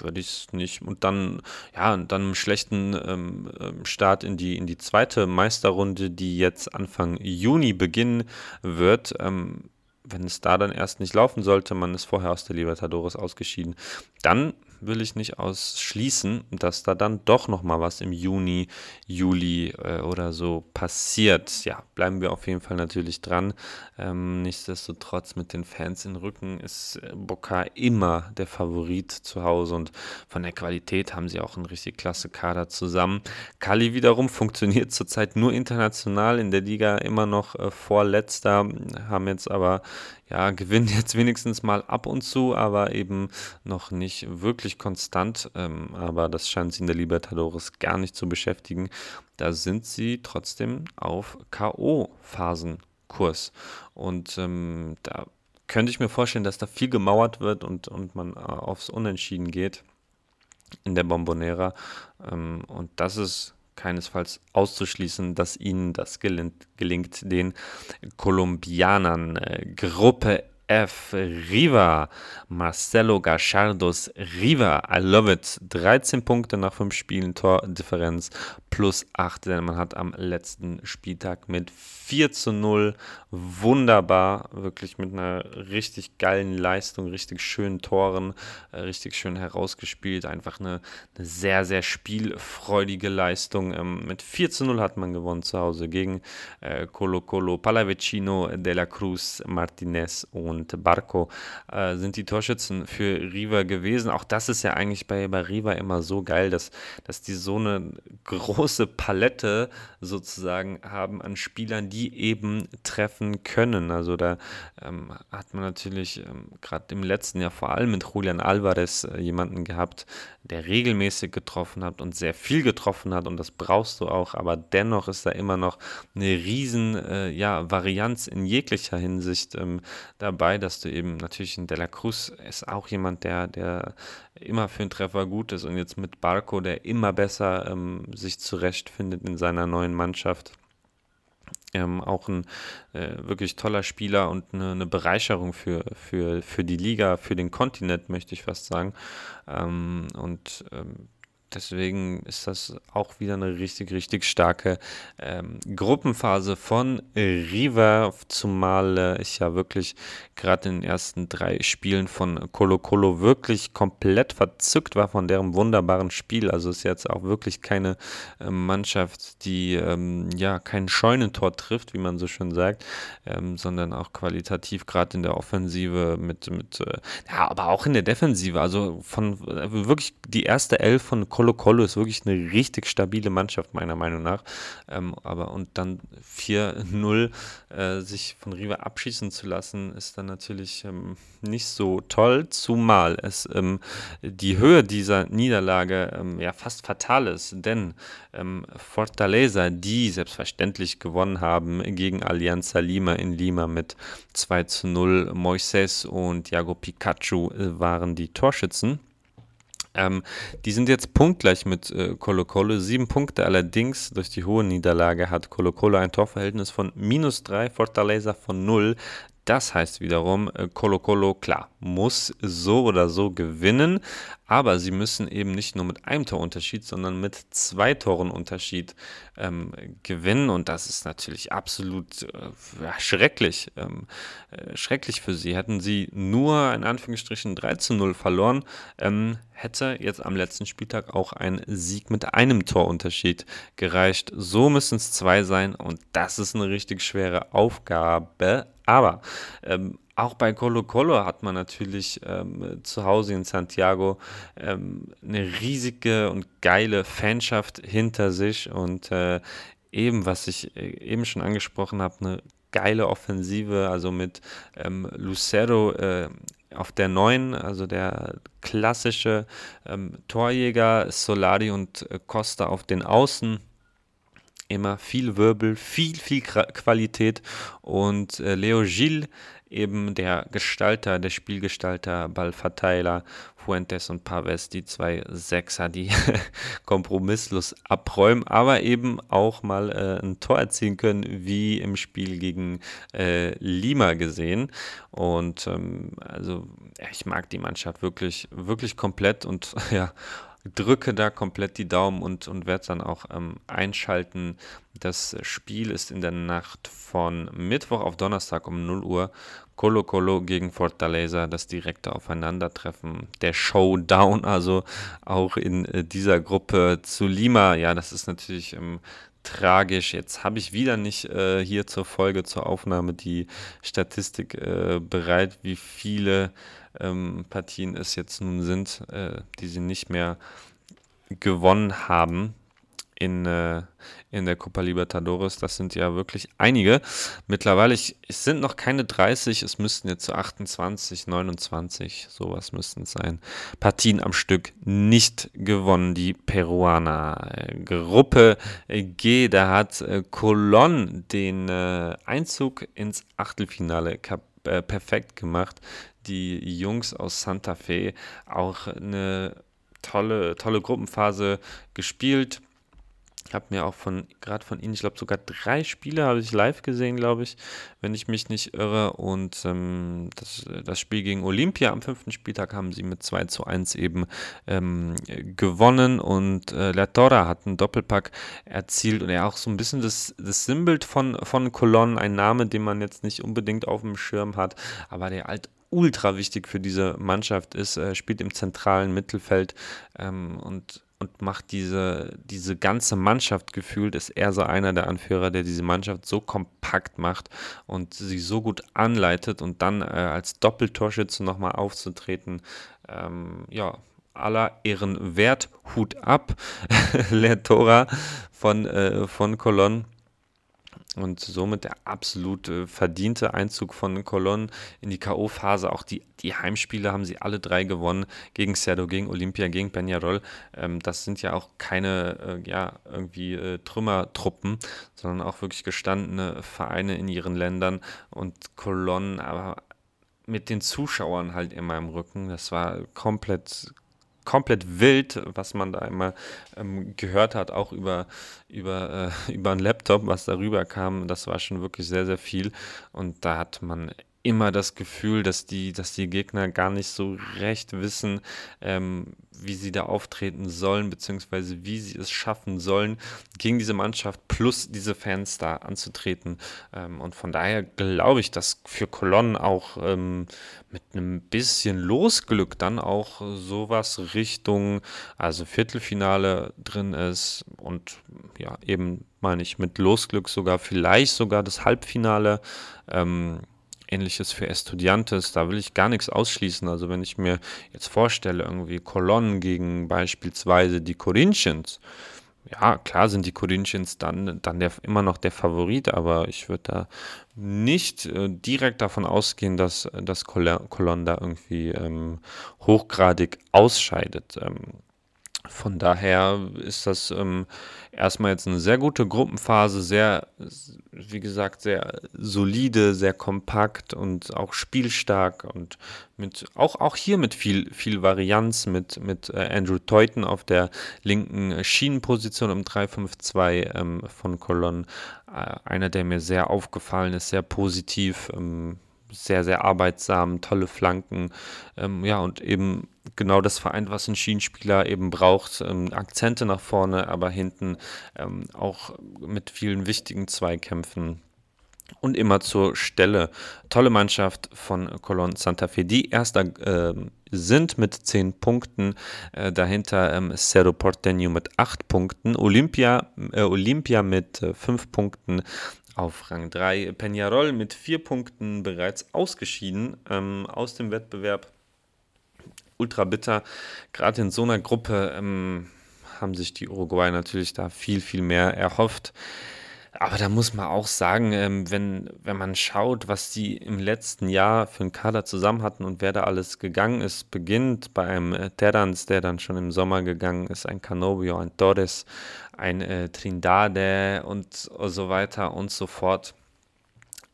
würde ich es nicht. Und dann, ja, dann einem schlechten ähm, ähm, Start in die, in die zweite Meisterrunde, die jetzt Anfang Juni beginnen wird. Ähm, wenn es da dann erst nicht laufen sollte, man ist vorher aus der Libertadores ausgeschieden, dann will ich nicht ausschließen, dass da dann doch noch mal was im Juni, Juli äh, oder so passiert. Ja, bleiben wir auf jeden Fall natürlich dran. Ähm, nichtsdestotrotz mit den Fans in Rücken ist äh, Boca immer der Favorit zu Hause und von der Qualität haben sie auch einen richtig klasse Kader zusammen. Kali wiederum funktioniert zurzeit nur international in der Liga immer noch äh, vorletzter, haben jetzt aber ja, gewinnen jetzt wenigstens mal ab und zu, aber eben noch nicht wirklich konstant. Ähm, aber das scheint sie in der Libertadores gar nicht zu beschäftigen. Da sind sie trotzdem auf K.O.-Phasenkurs. Und ähm, da könnte ich mir vorstellen, dass da viel gemauert wird und, und man äh, aufs Unentschieden geht in der Bombonera. Ähm, und das ist keinesfalls auszuschließen, dass ihnen das gelingt, gelingt den Kolumbianern. Äh, Gruppe F. Riva, Marcelo Gachardos Riva, I love it. 13 Punkte nach 5 Spielen, Tordifferenz plus 8, denn man hat am letzten Spieltag mit 4 zu 0 wunderbar, wirklich mit einer richtig geilen Leistung, richtig schönen Toren, äh, richtig schön herausgespielt. Einfach eine, eine sehr, sehr spielfreudige Leistung. Ähm, mit 4 zu 0 hat man gewonnen zu Hause gegen äh, Colo Colo, Palavecino, De La Cruz, Martinez und und Barco äh, sind die Torschützen für Riva gewesen. Auch das ist ja eigentlich bei, bei Riva immer so geil, dass, dass die so eine große Palette sozusagen haben an Spielern, die eben treffen können. Also da ähm, hat man natürlich ähm, gerade im letzten Jahr vor allem mit Julian Alvarez äh, jemanden gehabt, der regelmäßig getroffen hat und sehr viel getroffen hat und das brauchst du auch, aber dennoch ist da immer noch eine riesen äh, ja, Varianz in jeglicher Hinsicht ähm, dabei, dass du eben natürlich in De La Cruz ist auch jemand, der, der immer für einen Treffer gut ist und jetzt mit Barco, der immer besser ähm, sich zurechtfindet in seiner neuen Mannschaft. Ähm, auch ein äh, wirklich toller Spieler und eine, eine, Bereicherung für, für, für die Liga, für den Kontinent, möchte ich fast sagen. Ähm, und ähm, Deswegen ist das auch wieder eine richtig, richtig starke ähm, Gruppenphase von River, zumal äh, ich ja wirklich gerade in den ersten drei Spielen von Colo Colo wirklich komplett verzückt war von deren wunderbaren Spiel. Also ist jetzt auch wirklich keine äh, Mannschaft, die ähm, ja kein Scheunentor trifft, wie man so schön sagt, ähm, sondern auch qualitativ gerade in der Offensive mit, mit äh, ja, aber auch in der Defensive. Also von äh, wirklich die erste Elf von Colo Colo Colo ist wirklich eine richtig stabile Mannschaft, meiner Meinung nach. Ähm, aber und dann 4-0 äh, sich von Riva abschießen zu lassen, ist dann natürlich ähm, nicht so toll, zumal es ähm, die Höhe dieser Niederlage ähm, ja fast fatal ist. Denn ähm, Fortaleza, die selbstverständlich gewonnen haben gegen Alianza Lima in Lima mit 2 zu 0, Moises und Thiago Pikachu äh, waren die Torschützen. Ähm, die sind jetzt punktgleich mit äh, Colo Colo. Sieben Punkte allerdings. Durch die hohe Niederlage hat Colo Colo ein Torverhältnis von minus drei, Fortaleza von null. Das heißt wiederum, äh, Colo Colo, klar, muss so oder so gewinnen, aber sie müssen eben nicht nur mit einem Torunterschied, sondern mit zwei Toren Unterschied ähm, gewinnen und das ist natürlich absolut äh, schrecklich, ähm, äh, schrecklich für sie. Hätten sie nur in Anführungsstrichen 3 zu 0 verloren, ähm, hätte jetzt am letzten Spieltag auch ein Sieg mit einem Torunterschied gereicht. So müssen es zwei sein und das ist eine richtig schwere Aufgabe, aber ähm, auch bei Colo Colo hat man natürlich ähm, zu Hause in Santiago ähm, eine riesige und geile Fanschaft hinter sich. Und äh, eben, was ich äh, eben schon angesprochen habe, eine geile Offensive, also mit ähm, Lucero äh, auf der neuen, also der klassische ähm, Torjäger, Solari und äh, Costa auf den Außen immer viel Wirbel, viel, viel Qualität und äh, Leo Gil, eben der Gestalter, der Spielgestalter, Ballverteiler, Fuentes und Paves, die zwei Sechser, die kompromisslos abräumen, aber eben auch mal äh, ein Tor erzielen können, wie im Spiel gegen äh, Lima gesehen. Und ähm, also ich mag die Mannschaft wirklich, wirklich komplett und ja, drücke da komplett die Daumen und, und werde dann auch ähm, einschalten. Das Spiel ist in der Nacht von Mittwoch auf Donnerstag um 0 Uhr. Colo Colo gegen Fortaleza, das direkte Aufeinandertreffen. Der Showdown, also auch in äh, dieser Gruppe zu Lima. Ja, das ist natürlich ähm, tragisch. Jetzt habe ich wieder nicht äh, hier zur Folge, zur Aufnahme die Statistik äh, bereit, wie viele ähm, Partien es jetzt nun sind, äh, die sie nicht mehr gewonnen haben in, äh, in der Copa Libertadores. Das sind ja wirklich einige. Mittlerweile, ich, es sind noch keine 30, es müssten jetzt so 28, 29, sowas müssten es sein. Partien am Stück nicht gewonnen, die Peruaner. Gruppe G, da hat äh, Colon den äh, Einzug ins Achtelfinale äh, perfekt gemacht die Jungs aus Santa Fe auch eine tolle, tolle Gruppenphase gespielt. Ich habe mir auch von, gerade von ihnen, ich glaube sogar drei Spiele habe ich live gesehen, glaube ich, wenn ich mich nicht irre. Und ähm, das, das Spiel gegen Olympia am fünften Spieltag haben sie mit 2 zu 1 eben ähm, gewonnen. Und äh, La Torra hat einen Doppelpack erzielt und er auch so ein bisschen das, das Sinnbild von, von Colon, ein Name, den man jetzt nicht unbedingt auf dem Schirm hat, aber der halt ultra wichtig für diese Mannschaft ist, äh, spielt im zentralen Mittelfeld ähm, und und macht diese, diese ganze Mannschaft gefühlt, ist er so einer der Anführer, der diese Mannschaft so kompakt macht und sie so gut anleitet und dann äh, als Doppeltorschütze nochmal aufzutreten. Ähm, ja, aller Ehren wert, Hut ab, Lertora von, äh, von Cologne und somit der absolut verdiente Einzug von Cologne in die K.O.-Phase. Auch die, die Heimspiele haben sie alle drei gewonnen. Gegen Cerdo, gegen Olympia, gegen Peñarol. Ähm, das sind ja auch keine äh, ja, irgendwie äh, Trümmertruppen, sondern auch wirklich gestandene Vereine in ihren Ländern. Und Cologne aber mit den Zuschauern halt immer im Rücken. Das war komplett, komplett wild, was man da immer ähm, gehört hat, auch über, über, äh, über einen Laptop, was darüber kam. Das war schon wirklich sehr, sehr viel. Und da hat man immer das Gefühl, dass die, dass die Gegner gar nicht so recht wissen, ähm, wie sie da auftreten sollen, beziehungsweise wie sie es schaffen sollen, gegen diese Mannschaft plus diese Fans da anzutreten. Ähm, und von daher glaube ich, dass für Cologne auch ähm, mit einem bisschen Losglück dann auch sowas Richtung, also Viertelfinale drin ist und ja, eben meine ich mit Losglück sogar vielleicht sogar das Halbfinale. Ähm, Ähnliches für Estudiantes, da will ich gar nichts ausschließen. Also wenn ich mir jetzt vorstelle, irgendwie Cologne gegen beispielsweise die Corinthians, ja, klar sind die Corinthians dann, dann der, immer noch der Favorit, aber ich würde da nicht äh, direkt davon ausgehen, dass, dass Cologne da irgendwie ähm, hochgradig ausscheidet. Ähm, von daher ist das ähm, erstmal jetzt eine sehr gute Gruppenphase, sehr, wie gesagt, sehr solide, sehr kompakt und auch spielstark und mit auch, auch hier mit viel, viel Varianz, mit, mit äh, Andrew Teuten auf der linken Schienenposition im 3-5-2 ähm, von Cologne. Äh, einer, der mir sehr aufgefallen ist, sehr positiv. Ähm, sehr, sehr arbeitsam, tolle Flanken. Ähm, ja, und eben genau das vereint, was ein Schienenspieler eben braucht. Ähm, Akzente nach vorne, aber hinten ähm, auch mit vielen wichtigen Zweikämpfen und immer zur Stelle. Tolle Mannschaft von Colon Santa Fe, die erster äh, sind mit 10 Punkten. Äh, dahinter ähm, Cerro Porteño mit 8 Punkten. Olympia, äh, Olympia mit 5 äh, Punkten auf Rang 3. Peñarol mit 4 Punkten bereits ausgeschieden ähm, aus dem Wettbewerb ultra bitter. Gerade in so einer Gruppe ähm, haben sich die Uruguay natürlich da viel, viel mehr erhofft. Aber da muss man auch sagen, ähm, wenn, wenn man schaut, was die im letzten Jahr für einen Kader zusammen hatten und wer da alles gegangen ist, beginnt bei einem äh, Terrans, der dann schon im Sommer gegangen ist, ein Canovio, ein Torres, ein äh, Trindade und so weiter und so fort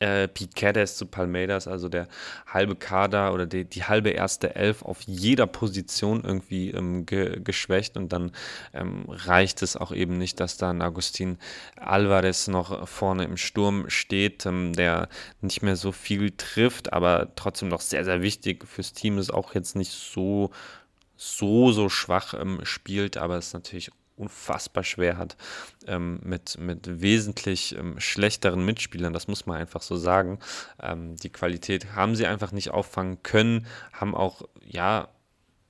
äh, Piquedes zu Palmeiras, also der halbe Kader oder die, die halbe erste Elf auf jeder Position irgendwie ähm, ge, geschwächt und dann ähm, reicht es auch eben nicht, dass dann Agustin Alvarez noch vorne im Sturm steht, ähm, der nicht mehr so viel trifft, aber trotzdem noch sehr, sehr wichtig fürs Team ist, auch jetzt nicht so so, so schwach ähm, spielt, aber es ist natürlich unfassbar schwer hat ähm, mit, mit wesentlich ähm, schlechteren Mitspielern, das muss man einfach so sagen. Ähm, die Qualität haben sie einfach nicht auffangen können, haben auch, ja,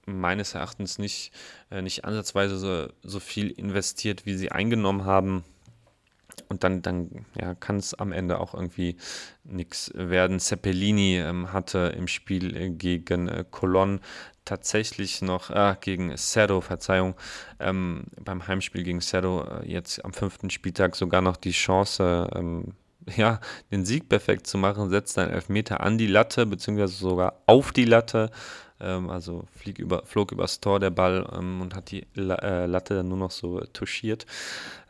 meines Erachtens nicht, äh, nicht ansatzweise so, so viel investiert, wie sie eingenommen haben. Und dann, dann ja, kann es am Ende auch irgendwie nichts werden. Zeppelini ähm, hatte im Spiel äh, gegen äh, Colon tatsächlich noch äh, gegen Cerro, Verzeihung, ähm, beim Heimspiel gegen Cerro äh, jetzt am fünften Spieltag sogar noch die Chance, ähm, ja, den Sieg perfekt zu machen, setzt einen Elfmeter an die Latte, beziehungsweise sogar auf die Latte. Ähm, also flieg über, flog übers Tor der Ball ähm, und hat die La äh, Latte dann nur noch so touchiert.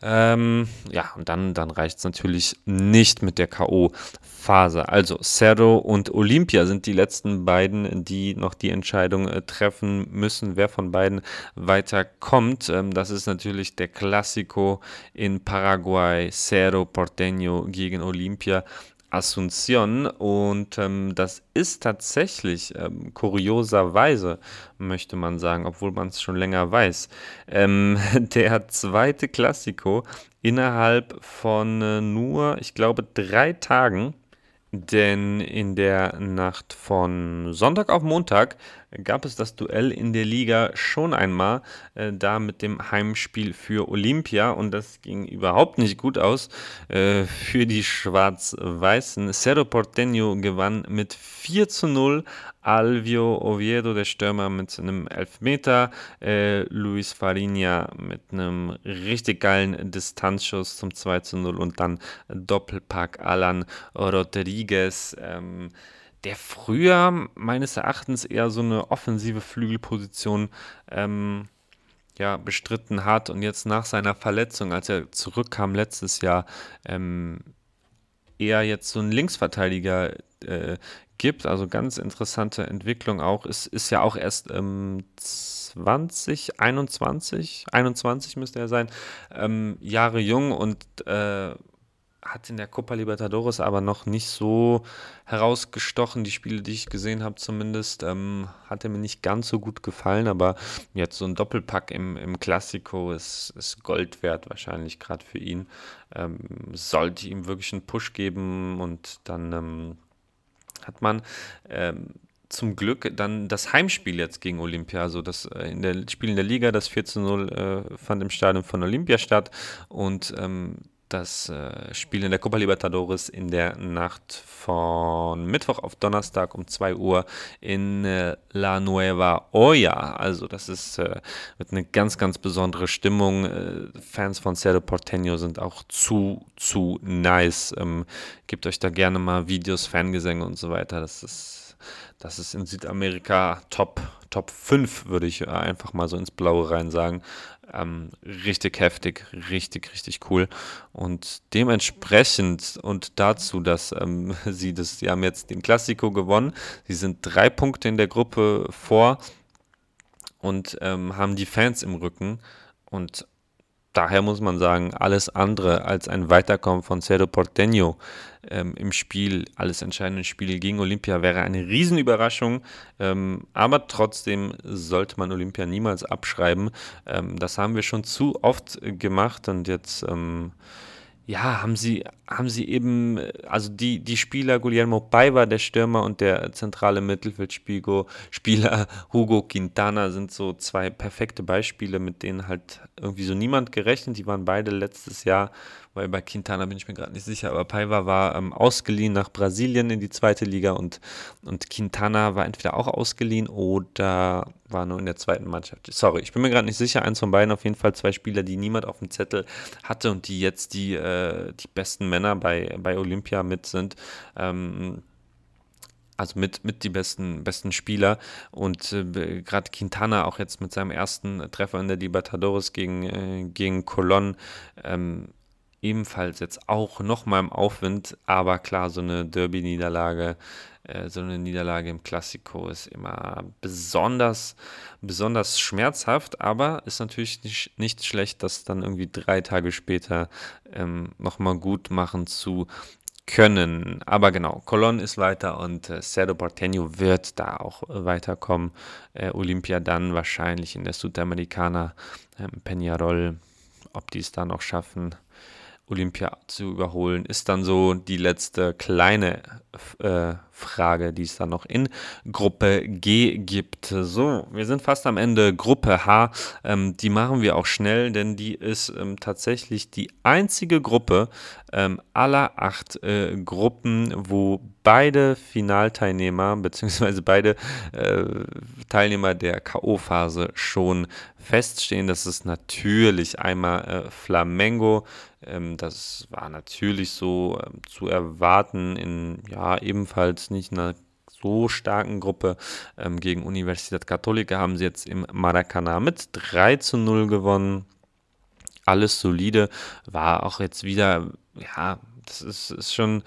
Ähm, ja, und dann, dann reicht es natürlich nicht mit der K.O.-Phase. Also Cerro und Olympia sind die letzten beiden, die noch die Entscheidung äh, treffen müssen, wer von beiden weiterkommt. Ähm, das ist natürlich der Classico in Paraguay, Cerro Porteño gegen Olympia. Asunción. Und ähm, das ist tatsächlich ähm, kurioserweise, möchte man sagen, obwohl man es schon länger weiß, ähm, der zweite Klassiko innerhalb von äh, nur, ich glaube, drei Tagen denn in der Nacht von Sonntag auf Montag gab es das Duell in der Liga schon einmal, äh, da mit dem Heimspiel für Olympia und das ging überhaupt nicht gut aus äh, für die Schwarz-Weißen. Cerro Porteño gewann mit 4 zu 0 Alvio Oviedo, der Stürmer, mit einem Elfmeter. Äh, Luis Farinha mit einem richtig geilen Distanzschuss zum 2 zu 0 und dann Doppelpack Alan Rodriguez. Ähm, der früher meines Erachtens eher so eine offensive Flügelposition ähm, ja, bestritten hat und jetzt nach seiner Verletzung, als er zurückkam letztes Jahr, ähm, eher jetzt so ein Linksverteidiger äh, gibt. Also ganz interessante Entwicklung auch. Es ist ja auch erst ähm, 20, 21, 21 müsste er sein, ähm, Jahre jung und äh, hat in der Copa Libertadores aber noch nicht so herausgestochen. Die Spiele, die ich gesehen habe, zumindest, ähm, hat er mir nicht ganz so gut gefallen. Aber jetzt so ein Doppelpack im, im Classico ist, ist Gold wert, wahrscheinlich gerade für ihn. Ähm, sollte ihm wirklich einen Push geben und dann ähm, hat man ähm, zum Glück dann das Heimspiel jetzt gegen Olympia, also das äh, in der Spiel in der Liga, das 4 zu 0 äh, fand im Stadion von Olympia statt. Und ähm, das äh, Spiel in der Copa Libertadores in der Nacht von Mittwoch auf Donnerstag um 2 Uhr in äh, La Nueva Olla. Also das ist äh, wird eine ganz, ganz besondere Stimmung. Fans von Cerro Porteño sind auch zu, zu nice. Ähm, gebt euch da gerne mal Videos, Fangesänge und so weiter. Das ist, das ist in Südamerika top, Top 5, würde ich einfach mal so ins Blaue rein sagen. Ähm, richtig heftig, richtig, richtig cool. Und dementsprechend und dazu, dass ähm, sie das, sie haben jetzt den Klassiko gewonnen. Sie sind drei Punkte in der Gruppe vor und ähm, haben die Fans im Rücken. Und daher muss man sagen, alles andere als ein Weiterkommen von Cerro Porteño ähm, im Spiel, alles entscheidende Spiel gegen Olympia wäre eine Riesenüberraschung. Ähm, aber trotzdem sollte man Olympia niemals abschreiben. Ähm, das haben wir schon zu oft gemacht und jetzt ähm, ja, haben sie, haben sie eben, also die, die Spieler Guillermo Paiva, der Stürmer und der zentrale Mittelfeldspieler Hugo Quintana sind so zwei perfekte Beispiele, mit denen halt irgendwie so niemand gerechnet. Die waren beide letztes Jahr weil bei Quintana bin ich mir gerade nicht sicher, aber Paiva war ähm, ausgeliehen nach Brasilien in die zweite Liga und, und Quintana war entweder auch ausgeliehen oder war nur in der zweiten Mannschaft. Sorry, ich bin mir gerade nicht sicher, eins von beiden auf jeden Fall zwei Spieler, die niemand auf dem Zettel hatte und die jetzt die, äh, die besten Männer bei, bei Olympia mit sind. Ähm, also mit, mit die besten, besten Spieler. Und äh, gerade Quintana auch jetzt mit seinem ersten Treffer in der Libertadores gegen, äh, gegen Colón ähm, ebenfalls jetzt auch nochmal im Aufwind, aber klar, so eine Derby-Niederlage, äh, so eine Niederlage im Klassiko ist immer besonders, besonders schmerzhaft, aber ist natürlich nicht, nicht schlecht, das dann irgendwie drei Tage später ähm, nochmal gut machen zu können. Aber genau, Colon ist weiter und äh, Cerro Porteño wird da auch weiterkommen. Äh, Olympia dann wahrscheinlich in der Sudamericana, ähm, Peñarol, ob die es da noch schaffen, Olympia zu überholen, ist dann so die letzte kleine äh, Frage, die es dann noch in Gruppe G gibt. So, wir sind fast am Ende. Gruppe H, ähm, die machen wir auch schnell, denn die ist ähm, tatsächlich die einzige Gruppe ähm, aller acht äh, Gruppen, wo beide Finalteilnehmer bzw. beide äh, Teilnehmer der KO-Phase schon feststehen. Das ist natürlich einmal äh, Flamengo. Ähm, das war natürlich so ähm, zu erwarten in ja ebenfalls nicht einer so starken Gruppe ähm, gegen Universidad Católica haben sie jetzt im Maracanã mit 3 zu 0 gewonnen. Alles solide, war auch jetzt wieder, ja, das ist, ist schon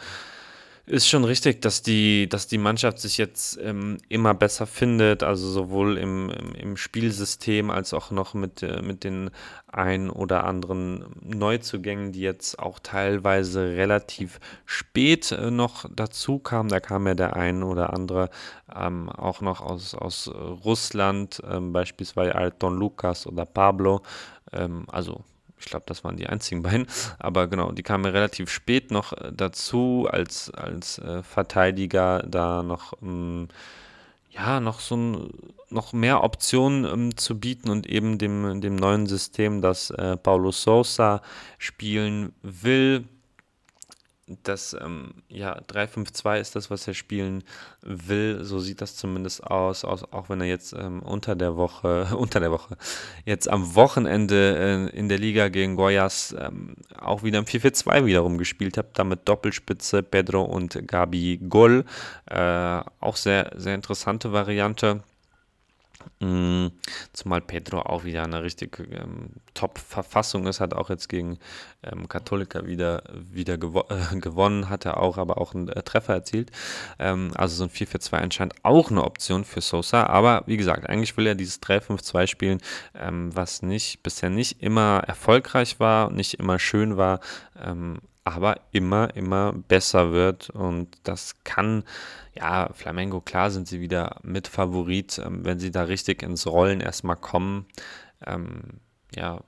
ist schon richtig, dass die, dass die Mannschaft sich jetzt ähm, immer besser findet, also sowohl im, im, Spielsystem als auch noch mit, äh, mit den ein oder anderen Neuzugängen, die jetzt auch teilweise relativ spät äh, noch dazu kamen. Da kam ja der ein oder andere ähm, auch noch aus, aus Russland, ähm, beispielsweise Alton Lukas oder Pablo. Ähm, also ich glaube, das waren die einzigen beiden. Aber genau, die kamen relativ spät noch äh, dazu, als, als äh, Verteidiger da noch, ähm, ja, noch so ein, noch mehr Optionen ähm, zu bieten und eben dem, dem neuen System, das äh, Paulo Sousa spielen will, das ähm, ja 3-5-2 ist das, was er spielen will. So sieht das zumindest aus, aus auch wenn er jetzt ähm, unter der Woche, unter der Woche, jetzt am Wochenende äh, in der Liga gegen Goyas ähm, auch wieder im 4-4-2 wiederum gespielt hat, damit Doppelspitze Pedro und Gabi Gol. Äh, auch sehr, sehr interessante Variante. Mm, zumal Pedro auch wieder eine richtig ähm, Top-Verfassung ist, hat auch jetzt gegen ähm, Katholika wieder, wieder gewo äh, gewonnen, hat er auch, aber auch einen äh, Treffer erzielt. Ähm, also so ein 4-4-2 anscheinend auch eine Option für Sosa. Aber wie gesagt, eigentlich will er dieses 3-5-2 spielen, ähm, was nicht bisher nicht immer erfolgreich war, nicht immer schön war, ähm, aber immer, immer besser wird. Und das kann, ja, Flamengo, klar sind sie wieder mit Favorit, ähm, wenn sie da richtig ins Rollen erstmal kommen. Ähm, ja,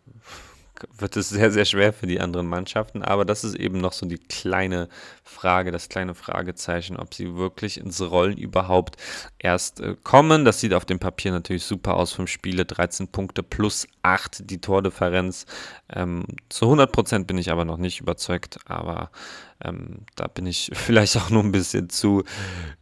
wird es sehr, sehr schwer für die anderen Mannschaften. Aber das ist eben noch so die kleine Frage, das kleine Fragezeichen, ob sie wirklich ins Rollen überhaupt erst äh, kommen. Das sieht auf dem Papier natürlich super aus. Fünf Spiele, 13 Punkte plus 8 die Tordifferenz. Ähm, zu 100 Prozent bin ich aber noch nicht überzeugt. Aber ähm, da bin ich vielleicht auch nur ein bisschen zu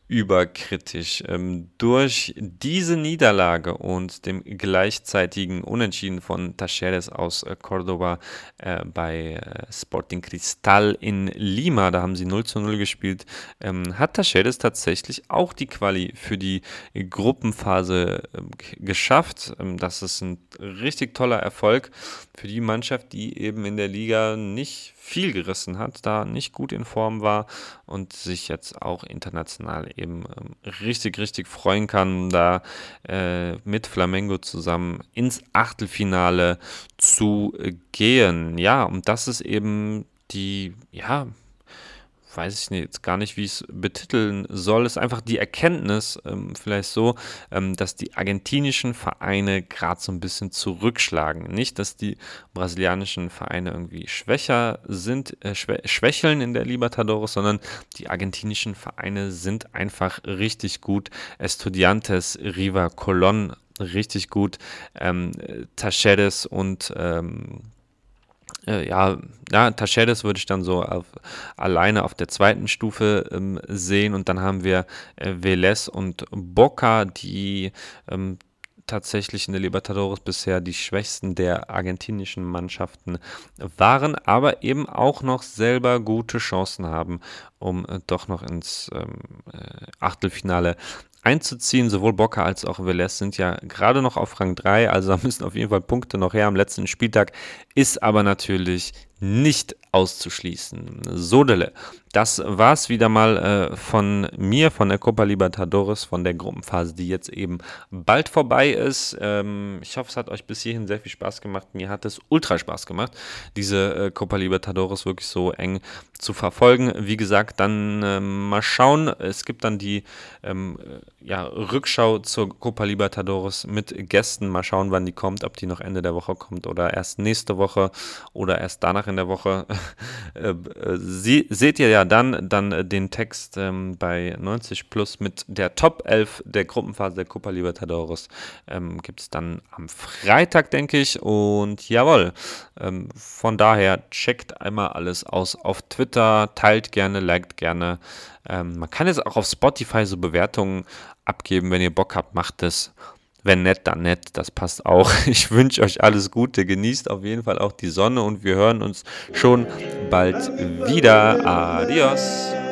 überkritisch. Ähm, durch diese Niederlage und dem gleichzeitigen Unentschieden von Tacheres aus äh, Cordoba äh, bei äh, Sporting Cristal in Lima, da haben sie 0 zu 0 gespielt, ähm, hat Tacheres tatsächlich auch die Quali für die Gruppenphase ähm, geschafft. Ähm, das ist ein richtig toller Erfolg für die Mannschaft, die eben in der Liga nicht viel gerissen hat, da nicht gut in Form war und sich jetzt auch international eben ähm, richtig, richtig freuen kann, da äh, mit Flamengo zusammen ins Achtelfinale zu gehen. Ja, und das ist eben die, ja, weiß ich jetzt gar nicht, wie ich es betiteln soll, ist einfach die Erkenntnis, ähm, vielleicht so, ähm, dass die argentinischen Vereine gerade so ein bisschen zurückschlagen. Nicht, dass die brasilianischen Vereine irgendwie schwächer sind, äh, schwä schwächeln in der Libertadores, sondern die argentinischen Vereine sind einfach richtig gut. Estudiantes, Riva, Colón richtig gut. Ähm, Tacheres und ähm, äh, ja, ja, Tachedes würde ich dann so auf, alleine auf der zweiten Stufe ähm, sehen. Und dann haben wir äh, Velez und Boca, die ähm, tatsächlich in der Libertadores bisher die schwächsten der argentinischen Mannschaften waren, aber eben auch noch selber gute Chancen haben, um äh, doch noch ins ähm, äh, Achtelfinale einzuziehen. Sowohl Boca als auch Velez sind ja gerade noch auf Rang 3, also da müssen auf jeden Fall Punkte noch her am letzten Spieltag. Ist aber natürlich nicht auszuschließen. Sodele, das war's wieder mal äh, von mir, von der Copa Libertadores, von der Gruppenphase, die jetzt eben bald vorbei ist. Ähm, ich hoffe, es hat euch bis hierhin sehr viel Spaß gemacht. Mir hat es ultra Spaß gemacht, diese äh, Copa Libertadores wirklich so eng zu verfolgen. Wie gesagt, dann äh, mal schauen. Es gibt dann die ähm, äh, ja, Rückschau zur Copa Libertadores mit Gästen. Mal schauen, wann die kommt, ob die noch Ende der Woche kommt oder erst nächste Woche oder erst danach in der Woche. Äh, äh, sie, seht ihr ja dann, dann den Text ähm, bei 90 Plus mit der Top 11 der Gruppenphase der Copa Libertadores. Ähm, Gibt es dann am Freitag, denke ich. Und jawohl, ähm, von daher checkt einmal alles aus auf Twitter, teilt gerne, liked gerne. Ähm, man kann jetzt auch auf Spotify so Bewertungen abgeben, wenn ihr Bock habt, macht es. Wenn nett, dann nett, das passt auch. Ich wünsche euch alles Gute, genießt auf jeden Fall auch die Sonne und wir hören uns schon bald wieder. Adios.